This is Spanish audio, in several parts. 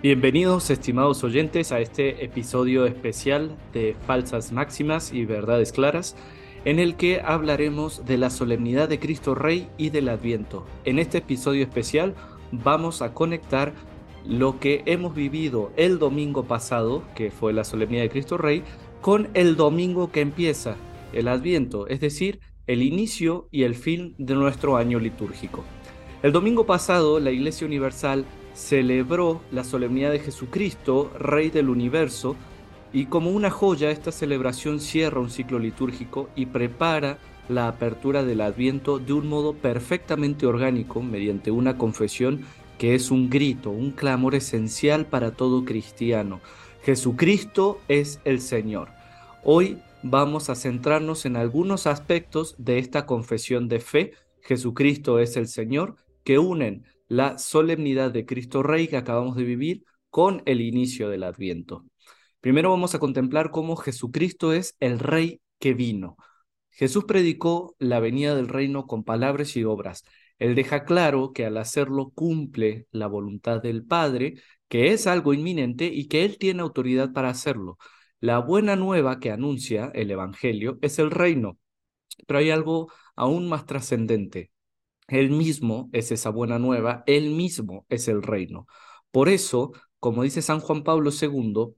Bienvenidos, estimados oyentes, a este episodio especial de Falsas Máximas y Verdades Claras, en el que hablaremos de la solemnidad de Cristo Rey y del Adviento. En este episodio especial vamos a conectar lo que hemos vivido el domingo pasado, que fue la solemnidad de Cristo Rey, con el domingo que empieza, el Adviento, es decir, el inicio y el fin de nuestro año litúrgico. El domingo pasado, la Iglesia Universal celebró la solemnidad de Jesucristo, Rey del universo, y como una joya esta celebración cierra un ciclo litúrgico y prepara la apertura del Adviento de un modo perfectamente orgánico mediante una confesión que es un grito, un clamor esencial para todo cristiano. Jesucristo es el Señor. Hoy vamos a centrarnos en algunos aspectos de esta confesión de fe, Jesucristo es el Señor, que unen la solemnidad de Cristo Rey que acabamos de vivir con el inicio del Adviento. Primero vamos a contemplar cómo Jesucristo es el Rey que vino. Jesús predicó la venida del reino con palabras y obras. Él deja claro que al hacerlo cumple la voluntad del Padre, que es algo inminente y que Él tiene autoridad para hacerlo. La buena nueva que anuncia el Evangelio es el reino, pero hay algo aún más trascendente. Él mismo es esa buena nueva, Él mismo es el reino. Por eso, como dice San Juan Pablo II,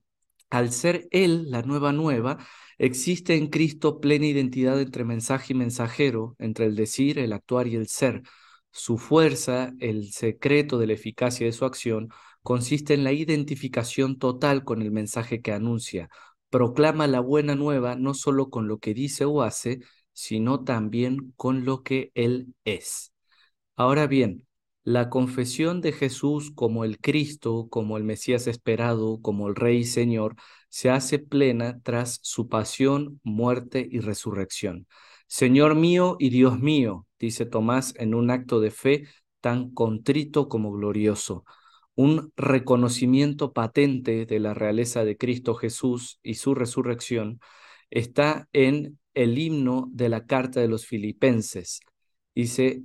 al ser Él la nueva nueva, existe en Cristo plena identidad entre mensaje y mensajero, entre el decir, el actuar y el ser. Su fuerza, el secreto de la eficacia de su acción, consiste en la identificación total con el mensaje que anuncia. Proclama la buena nueva no solo con lo que dice o hace, sino también con lo que Él es. Ahora bien, la confesión de Jesús como el Cristo, como el Mesías esperado, como el Rey y Señor, se hace plena tras su pasión, muerte y resurrección. Señor mío y Dios mío, dice Tomás en un acto de fe tan contrito como glorioso, un reconocimiento patente de la realeza de Cristo Jesús y su resurrección, está en el himno de la carta de los filipenses. Dice,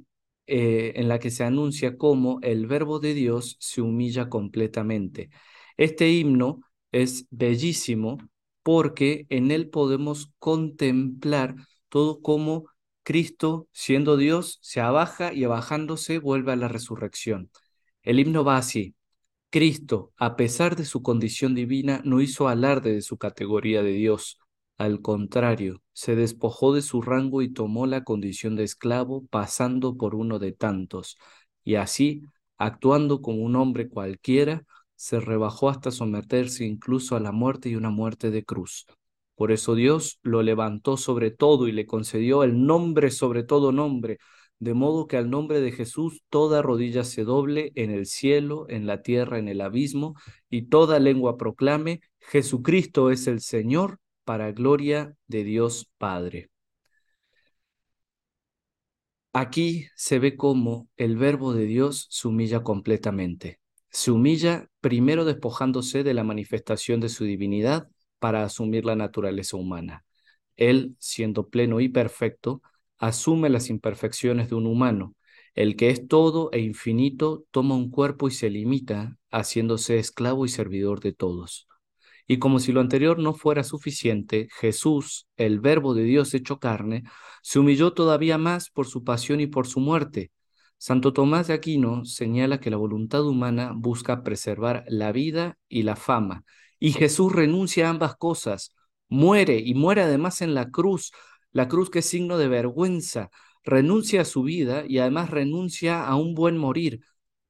eh, en la que se anuncia cómo el verbo de Dios se humilla completamente. Este himno es bellísimo porque en él podemos contemplar todo cómo Cristo, siendo Dios, se abaja y abajándose vuelve a la resurrección. El himno va así. Cristo, a pesar de su condición divina, no hizo alarde de su categoría de Dios al contrario, se despojó de su rango y tomó la condición de esclavo, pasando por uno de tantos, y así, actuando como un hombre cualquiera, se rebajó hasta someterse incluso a la muerte y una muerte de cruz. Por eso Dios lo levantó sobre todo y le concedió el nombre sobre todo nombre, de modo que al nombre de Jesús toda rodilla se doble en el cielo, en la tierra, en el abismo, y toda lengua proclame, Jesucristo es el Señor para gloria de Dios Padre. Aquí se ve cómo el verbo de Dios se humilla completamente. Se humilla primero despojándose de la manifestación de su divinidad para asumir la naturaleza humana. Él, siendo pleno y perfecto, asume las imperfecciones de un humano. El que es todo e infinito toma un cuerpo y se limita, haciéndose esclavo y servidor de todos. Y como si lo anterior no fuera suficiente, Jesús, el Verbo de Dios hecho carne, se humilló todavía más por su pasión y por su muerte. Santo Tomás de Aquino señala que la voluntad humana busca preservar la vida y la fama, y Jesús renuncia a ambas cosas, muere y muere además en la cruz, la cruz que es signo de vergüenza, renuncia a su vida y además renuncia a un buen morir,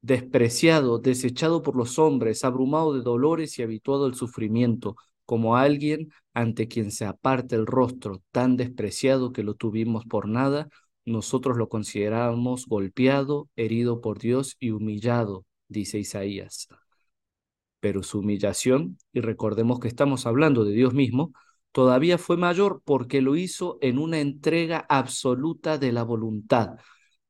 despreciado, desechado por los hombres, abrumado de dolores y habituado al sufrimiento, como alguien ante quien se aparte el rostro, tan despreciado que lo tuvimos por nada, nosotros lo consideramos golpeado, herido por Dios y humillado, dice Isaías. Pero su humillación, y recordemos que estamos hablando de Dios mismo, todavía fue mayor porque lo hizo en una entrega absoluta de la voluntad.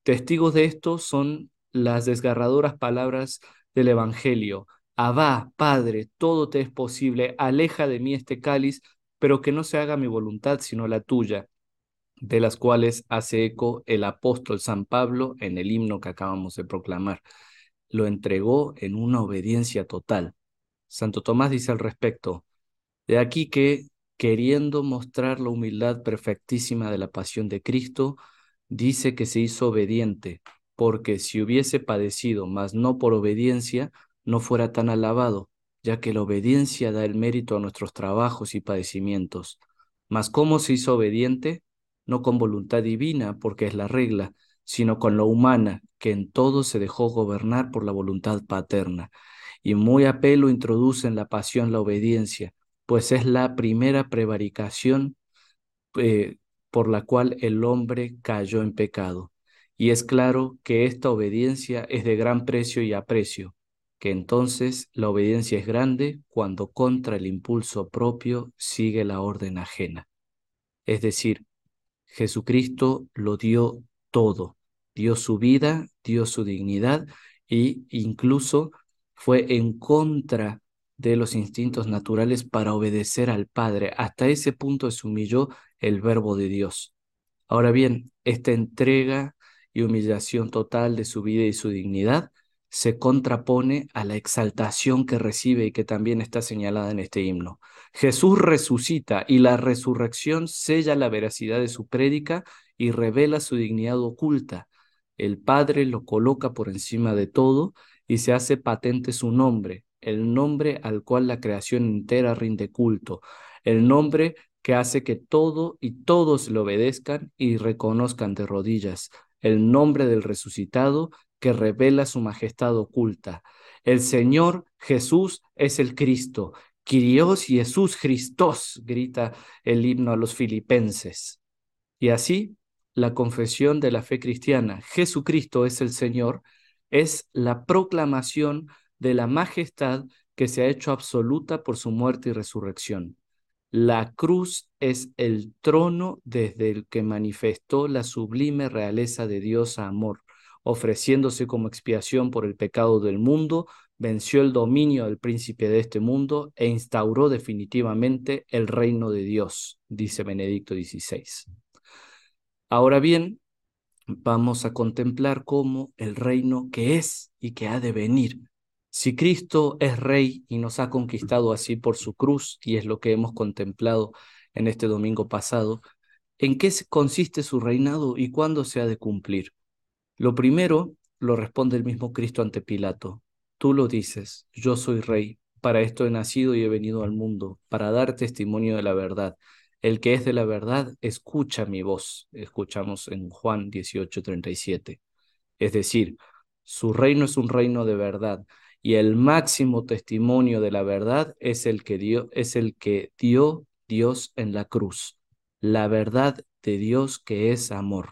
Testigos de esto son las desgarradoras palabras del Evangelio. Abba, Padre, todo te es posible, aleja de mí este cáliz, pero que no se haga mi voluntad sino la tuya, de las cuales hace eco el apóstol San Pablo en el himno que acabamos de proclamar. Lo entregó en una obediencia total. Santo Tomás dice al respecto, de aquí que, queriendo mostrar la humildad perfectísima de la pasión de Cristo, dice que se hizo obediente, porque si hubiese padecido, mas no por obediencia, no fuera tan alabado, ya que la obediencia da el mérito a nuestros trabajos y padecimientos. Mas ¿cómo se hizo obediente? No con voluntad divina, porque es la regla, sino con lo humana, que en todo se dejó gobernar por la voluntad paterna. Y muy a pelo introduce en la pasión la obediencia, pues es la primera prevaricación eh, por la cual el hombre cayó en pecado. Y es claro que esta obediencia es de gran precio y aprecio, que entonces la obediencia es grande cuando contra el impulso propio sigue la orden ajena. Es decir, Jesucristo lo dio todo, dio su vida, dio su dignidad e incluso fue en contra de los instintos naturales para obedecer al Padre. Hasta ese punto se humilló el verbo de Dios. Ahora bien, esta entrega y humillación total de su vida y su dignidad se contrapone a la exaltación que recibe y que también está señalada en este himno. Jesús resucita y la resurrección sella la veracidad de su prédica y revela su dignidad oculta. El Padre lo coloca por encima de todo y se hace patente su nombre, el nombre al cual la creación entera rinde culto, el nombre que hace que todo y todos le obedezcan y reconozcan de rodillas, el nombre del resucitado que revela su majestad oculta. El Señor Jesús es el Cristo. Kyrios Jesús Christos, grita el himno a los filipenses. Y así, la confesión de la fe cristiana, Jesucristo es el Señor, es la proclamación de la majestad que se ha hecho absoluta por su muerte y resurrección. La cruz es el trono desde el que manifestó la sublime realeza de Dios a amor ofreciéndose como expiación por el pecado del mundo, venció el dominio del príncipe de este mundo e instauró definitivamente el reino de Dios, dice Benedicto XVI. Ahora bien, vamos a contemplar cómo el reino que es y que ha de venir. Si Cristo es rey y nos ha conquistado así por su cruz, y es lo que hemos contemplado en este domingo pasado, ¿en qué consiste su reinado y cuándo se ha de cumplir? Lo primero lo responde el mismo Cristo ante Pilato. Tú lo dices, yo soy rey, para esto he nacido y he venido al mundo, para dar testimonio de la verdad. El que es de la verdad, escucha mi voz. Escuchamos en Juan 18:37. Es decir, su reino es un reino de verdad y el máximo testimonio de la verdad es el que dio, es el que dio Dios en la cruz. La verdad de Dios que es amor.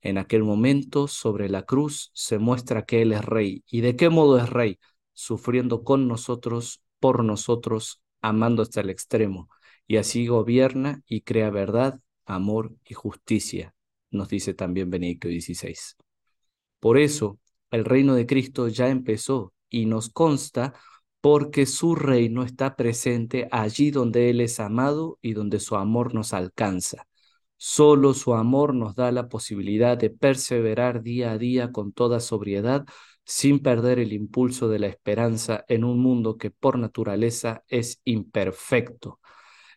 En aquel momento, sobre la cruz, se muestra que Él es rey. ¿Y de qué modo es rey? Sufriendo con nosotros, por nosotros, amando hasta el extremo. Y así gobierna y crea verdad, amor y justicia, nos dice también Benedicto XVI. Por eso, el reino de Cristo ya empezó y nos consta porque su reino está presente allí donde Él es amado y donde su amor nos alcanza. Solo su amor nos da la posibilidad de perseverar día a día con toda sobriedad, sin perder el impulso de la esperanza en un mundo que por naturaleza es imperfecto.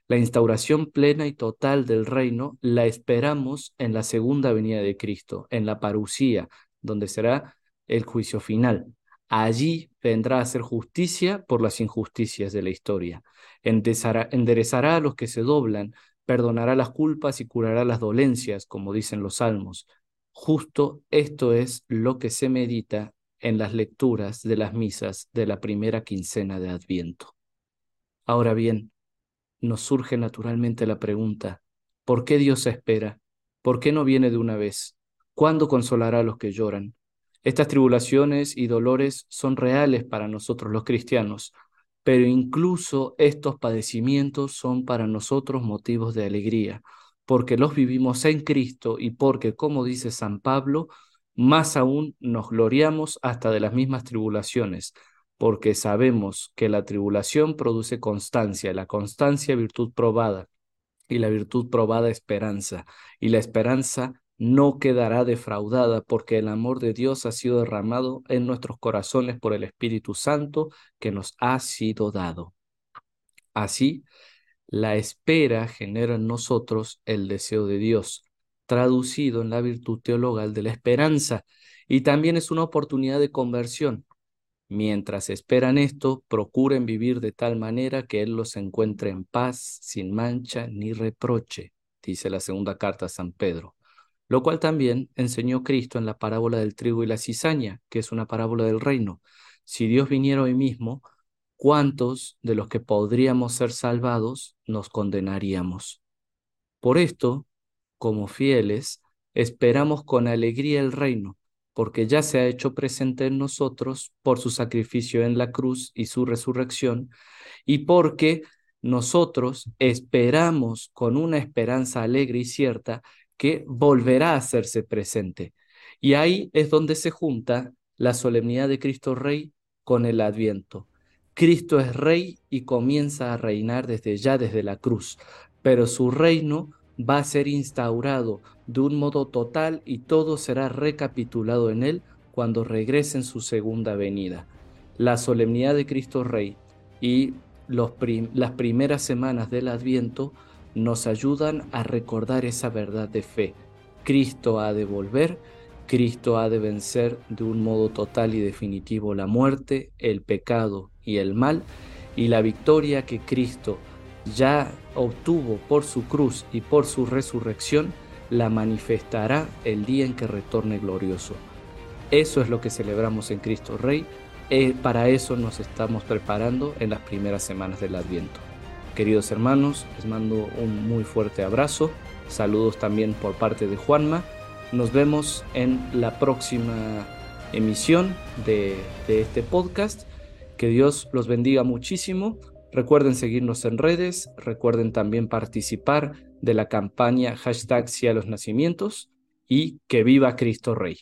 La instauración plena y total del reino la esperamos en la segunda venida de Cristo, en la parucía, donde será el juicio final. Allí vendrá a hacer justicia por las injusticias de la historia. enderezará a los que se doblan, perdonará las culpas y curará las dolencias, como dicen los salmos. Justo esto es lo que se medita en las lecturas de las misas de la primera quincena de Adviento. Ahora bien, nos surge naturalmente la pregunta, ¿por qué Dios espera? ¿Por qué no viene de una vez? ¿Cuándo consolará a los que lloran? Estas tribulaciones y dolores son reales para nosotros los cristianos, pero incluso estos padecimientos son para nosotros motivos de alegría, porque los vivimos en Cristo y porque, como dice San Pablo, más aún nos gloriamos hasta de las mismas tribulaciones, porque sabemos que la tribulación produce constancia, la constancia virtud probada, y la virtud probada esperanza, y la esperanza no quedará defraudada porque el amor de Dios ha sido derramado en nuestros corazones por el Espíritu Santo que nos ha sido dado. Así, la espera genera en nosotros el deseo de Dios, traducido en la virtud teologal de la esperanza, y también es una oportunidad de conversión. Mientras esperan esto, procuren vivir de tal manera que Él los encuentre en paz, sin mancha ni reproche, dice la segunda carta a San Pedro, lo cual también enseñó Cristo en la parábola del trigo y la cizaña, que es una parábola del reino. Si Dios viniera hoy mismo, ¿cuántos de los que podríamos ser salvados nos condenaríamos? Por esto, como fieles, esperamos con alegría el reino porque ya se ha hecho presente en nosotros por su sacrificio en la cruz y su resurrección, y porque nosotros esperamos con una esperanza alegre y cierta que volverá a hacerse presente. Y ahí es donde se junta la solemnidad de Cristo Rey con el Adviento. Cristo es Rey y comienza a reinar desde ya, desde la cruz, pero su reino va a ser instaurado de un modo total y todo será recapitulado en él cuando regrese en su segunda venida. La solemnidad de Cristo Rey y los las primeras semanas del Adviento nos ayudan a recordar esa verdad de fe. Cristo ha de volver, Cristo ha de vencer de un modo total y definitivo la muerte, el pecado y el mal, y la victoria que Cristo ya obtuvo por su cruz y por su resurrección, la manifestará el día en que retorne glorioso. Eso es lo que celebramos en Cristo Rey. Eh, para eso nos estamos preparando en las primeras semanas del Adviento. Queridos hermanos, les mando un muy fuerte abrazo. Saludos también por parte de Juanma. Nos vemos en la próxima emisión de este podcast. Que Dios los bendiga muchísimo. Recuerden seguirnos en redes, recuerden también participar de la campaña hashtag los Nacimientos y que viva Cristo Rey.